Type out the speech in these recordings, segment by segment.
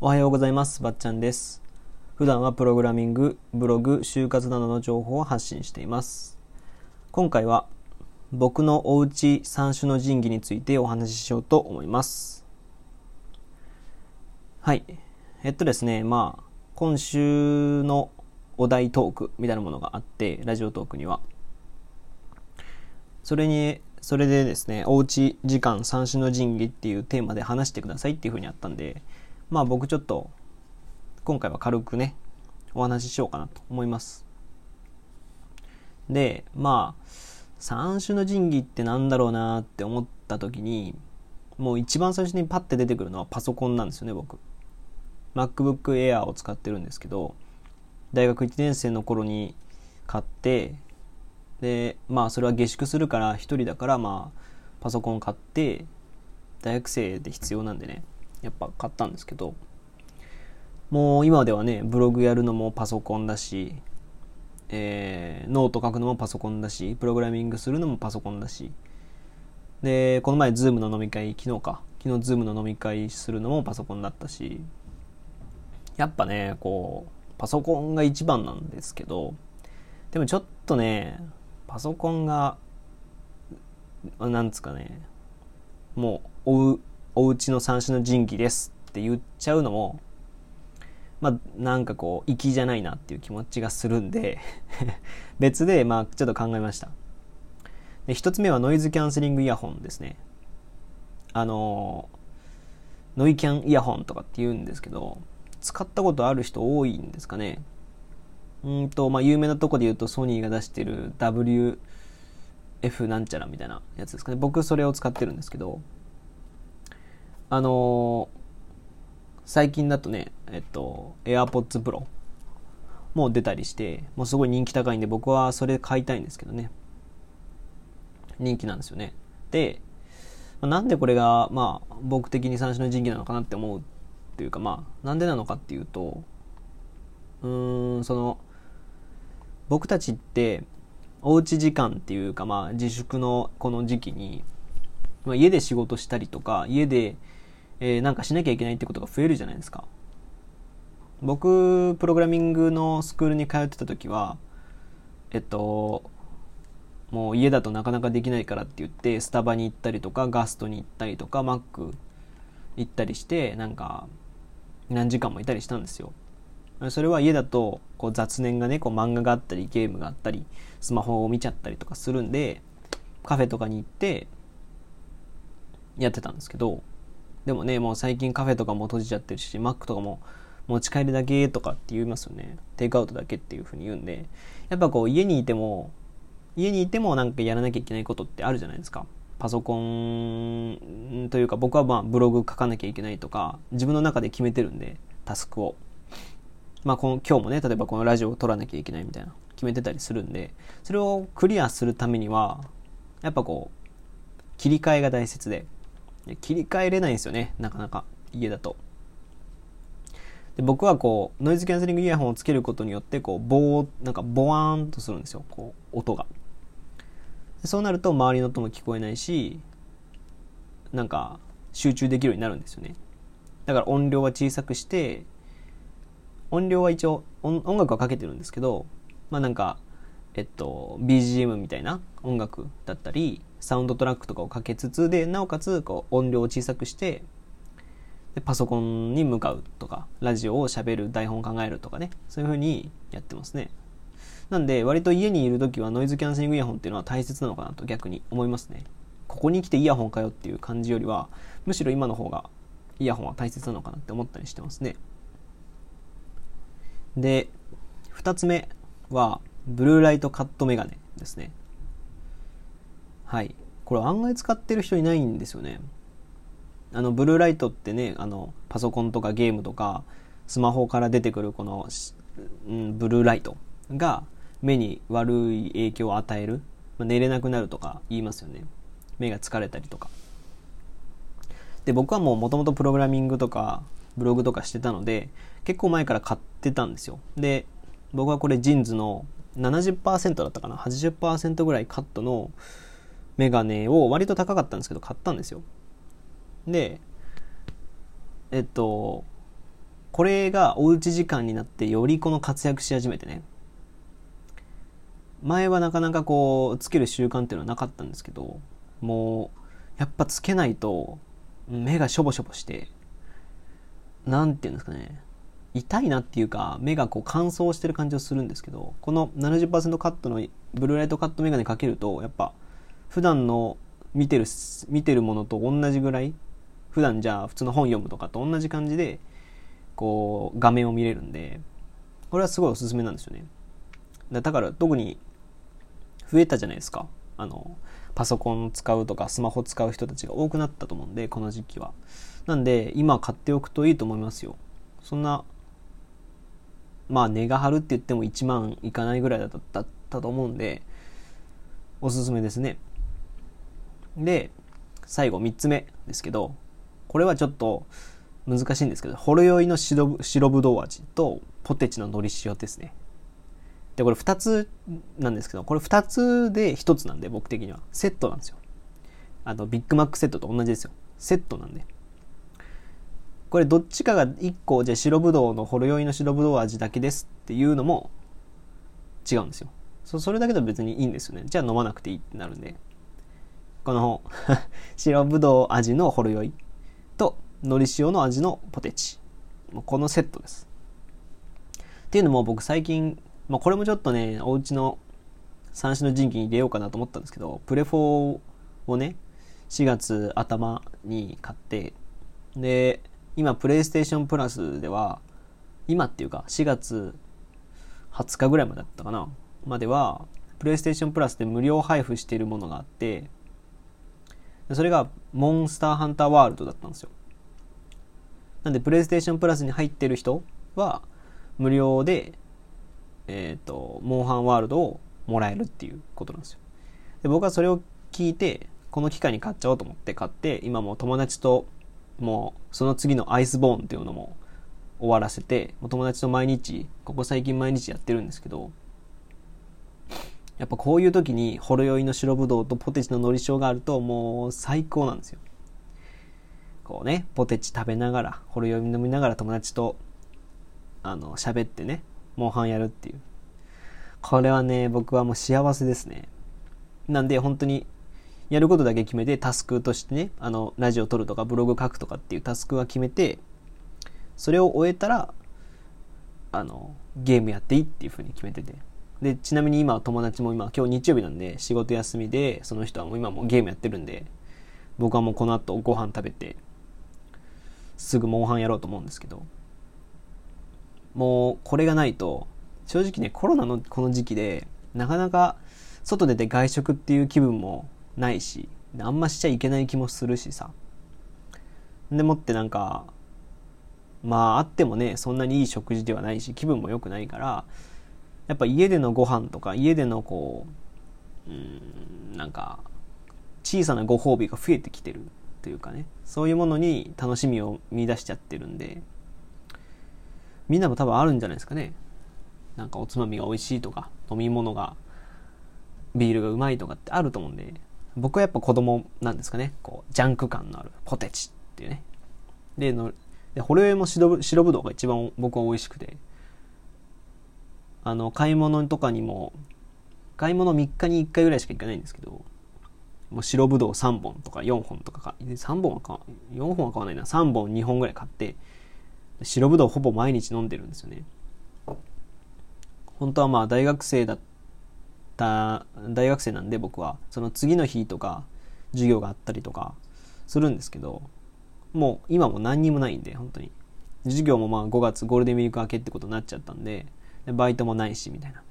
おはようございます。ばっちゃんです。普段はプログラミング、ブログ、就活などの情報を発信しています。今回は僕のおうち三種の神器についてお話ししようと思います。はい。えっとですね、まあ、今週のお題トークみたいなものがあって、ラジオトークには。それに、それでですね、おうち時間三種の神器っていうテーマで話してくださいっていうふうにあったんで、まあ僕ちょっと今回は軽くねお話ししようかなと思います。でまあ三種の神器ってなんだろうなって思った時にもう一番最初にパッて出てくるのはパソコンなんですよね僕。MacBook Air を使ってるんですけど大学1年生の頃に買ってでまあそれは下宿するから一人だからまあパソコン買って大学生で必要なんでね。やっぱ買ったんですけどもう今ではねブログやるのもパソコンだし、えーノート書くのもパソコンだしプログラミングするのもパソコンだし。でこの前ズームの飲み会昨日か。昨日ズームの飲み会するのもパソコンだったし。やっぱねこうパソコンが一番なんですけどでもちょっとねパソコンがなんつうかねもうおうおうちの三種の神器ですって言っちゃうのもまあなんかこう粋じゃないなっていう気持ちがするんで 別でまあちょっと考えました。で一つ目はノイズキャンセリングイヤホンですね。あのノイキャンイヤホンとかって言うんですけど使ったことある人多いんですかね。うんとまあ有名なとこで言うとソニーが出してる WF なんちゃらみたいなやつですかね。僕それを使ってるんですけどあのー最近だとね、えっと、AirPods Pro も出たりして、もうすごい人気高いんで、僕はそれ買いたいんですけどね。人気なんですよね。で、なんでこれが、まあ、僕的に三種の神器なのかなって思うっていうか、まあ、なんでなのかっていうと、うーん、その、僕たちって、おうち時間っていうか、まあ、自粛のこの時期に、まあ、家で仕事したりとか、家で、えーなんかしなきゃいけないってことが増えるじゃないですか。僕、プログラミングのスクールに通ってた時は、えっと、もう家だとなかなかできないからって言って、スタバに行ったりとか、ガストに行ったりとか、マック行ったりして、なんか、何時間もいたりしたんですよ。それは家だと、こう雑念がね、こう漫画があったり、ゲームがあったり、スマホを見ちゃったりとかするんで、カフェとかに行って、やってたんですけど、でもね、もう最近カフェとかも閉じちゃってるし、マックとかも持ち帰りだけとかって言いますよね。テイクアウトだけっていうふうに言うんで、やっぱこう家にいても、家にいてもなんかやらなきゃいけないことってあるじゃないですか。パソコンというか僕はまあブログ書かなきゃいけないとか、自分の中で決めてるんで、タスクを。まあこの今日もね、例えばこのラジオを撮らなきゃいけないみたいな、決めてたりするんで、それをクリアするためには、やっぱこう、切り替えが大切、で切り替えれないんですよねなかなか家だと。で僕はこうノイズキャンセリングイヤホンをつけることによってこうボーなんかボワーンとするんですよこう音が。そうなると周りの音も聞こえないしなんか集中できるようになるんですよね。だから音量は小さくして音量は一応音音楽はかけてるんですけどまあなんかえっと BGM みたいな音楽だったりサウンドトラックとかをかけつつでなおかつこう音量を小さくしてでパソコンに向かうとかラジオをしゃべる台本を考えるとかねそういう風にやってますね。なんで割と家にいる時はノイズキャンセリングイヤホンっていうのは大切なのかなと逆に思いますね。ここに来てイヤホンかよっていう感じよりはむしろ今の方がイヤホンは大切なのかなって思ったりしてますね。で2つ目はブルーライトカットメガネですねはい。これ案外使ってる人いないんですよね。あの、ブルーライトってね、あの、パソコンとかゲームとか、スマホから出てくるこの、うん、ブルーライトが目に悪い影響を与える。まあ、寝れなくなるとか言いますよね。目が疲れたりとか。で、僕はもう元々プログラミングとか、ブログとかしてたので、結構前から買ってたんですよ。で、僕はこれジーンズの70%だったかな ?80% ぐらいカットのメガネを割と高かったんですけど買ったんですよ。でえっとこれがおうち時間になってよりこの活躍し始めてね。前はなかなかこうつける習慣っていうのはなかったんですけどもうやっぱつけないと目がしょぼしょぼしてなんていうんですかね。痛いなっていうか目がこう乾燥してる感じをするんですけどこの70%カットのブルーライトカットメガネかけるとやっぱ普段の見てる見てるものと同じぐらい普段じゃあ普通の本読むとかと同じ感じでこう画面を見れるんでこれはすごいおすすめなんですよね。だから特に増えたじゃないですか。あのパソコン使うとかスマホ使う人たちが多くなったと思うんでこの時期は。なんで今買っておくといいと思いますよ。そんなまあ値が張るって言っても1万いかないぐらいだったと思うんでおすすめですね。で最後3つ目ですけどこれはちょっと難しいんですけどほろ酔いの白白ぶどう味とポテチののり塩ですね。でこれ2つなんですけどこれ2つで1つなんで僕的には。セットなんですよ。あのビッグマックセットと同じですよ。セットなんで。これどっちかが1個じゃ白ぶどうのほろ酔いの白ぶどう味だけですっていうのも違うんですよ。そそれだけで別にいいんですよね。じゃあ飲まなくていいってなるんで。この 白ぶどう味のほろ酔いとのり塩の味のポテチ。このセットです。っていうのも僕最近、まあ、これもちょっとねお家の三種の神器に入れようかなと思ったんですけどプレフォーをね4月頭に買ってで今プレイステーションプラスでは今っていうか4月20日ぐらいまでだったかなまではプレイステーションプラスで無料配布しているものがあってそれがモンスターハンターワールドだったんですよ。なんでプレイステーションプラスに入ってる人は無料でえっ、ー、とモンハンワールドをもらえるっていうことなんですよ。で僕はそれを聞いてこの機会に買っちゃおうと思って買って今も友達ともうその次のアイスボーンっていうのも終わらせてお友達と毎日ここ最近毎日やってるんですけどやっぱこういう時にほろ酔いの白ぶどうとポテチののり塩があるともう最高なんですよ。こうねポテチ食べながらほろ酔い飲みながら友達とあの喋ってねモンハンやるっていう。これはね僕はもう幸せですね。なんで本当にやることだけ決めてタスクとしてね、あの、ラジオ撮るとかブログ書くとかっていうタスクは決めて、それを終えたら、あの、ゲームやっていいっていうふうに決めてて。で、ちなみに今友達も今、今日日曜日なんで仕事休みで、その人はもう今もうゲームやってるんで、僕はもうこの後ご飯食べて、すぐモンハンやろうと思うんですけど、もうこれがないと、正直ね、コロナのこの時期で、なかなか外出て外食っていう気分もないしあんましちゃいけない気もするしさ。でもってなんかまああってもねそんなにいい食事ではないし気分も良くないからやっぱ家でのご飯とか家でのこううんなんか小さなご褒美が増えてきてるというかねそういうものに楽しみを見出しちゃってるんでみんなも多分あるんじゃないですかね。なんかおつまみが美味しいとか飲み物がビールがうまいとかってあると思うんで僕はやっぱ子供なんですかね。こう、ジャンク感のあるポテチっていうね。で、のでホロエも白ぶどうが一番僕は美味しくて。あの、買い物とかにも、買い物3日に1回ぐらいしか行かないんですけど、もう白ぶどう3本とか4本とかか、3本は買わ、4本は買わないな、3本2本ぐらい買って、白ぶどうほぼ毎日飲んでるんですよね。本当はまあ大学生だった大学生なんで僕は。その次の日とか授業があったりとかするんですけどもう今も何にもないんで本当に。授業もまあ5月ゴールデンウィーク明けってことになっちゃったんでバイトもないしみたいな。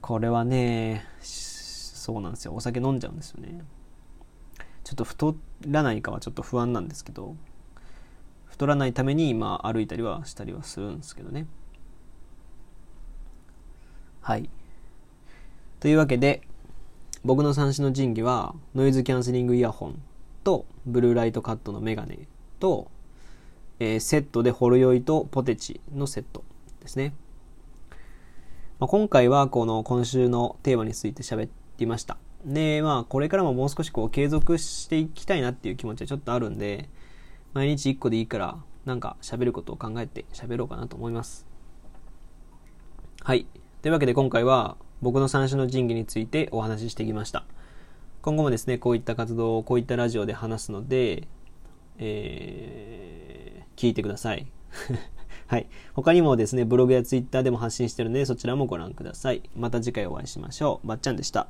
これはねそうなんですよ。お酒飲んじゃうんですよね。ちょっと太らないかはちょっと不安なんですけど太らないために今歩いたりはしたりはするんですけどね。はい。というわけで、僕の三種の神器は、ノイズキャンセリングイヤホンと、ブルーライトカットのメガネと、えー、セットでホロ酔いとポテチのセットですね。まあ、今回はこの今週のテーマについて喋っていました。で、まあこれからももう少しこう継続していきたいなっていう気持ちはちょっとあるんで、毎日1個でいいからなんか喋ることを考えて喋ろうかなと思います。はい。というわけで今回は僕の三種の神器についてお話ししてきました。今後もですね、こういった活動をこういったラジオで話すので、えー、聞いてください。はい。他にもですね、ブログやツイッターでも発信してるので、そちらもご覧ください。また次回お会いしましょう。まっちゃんでした。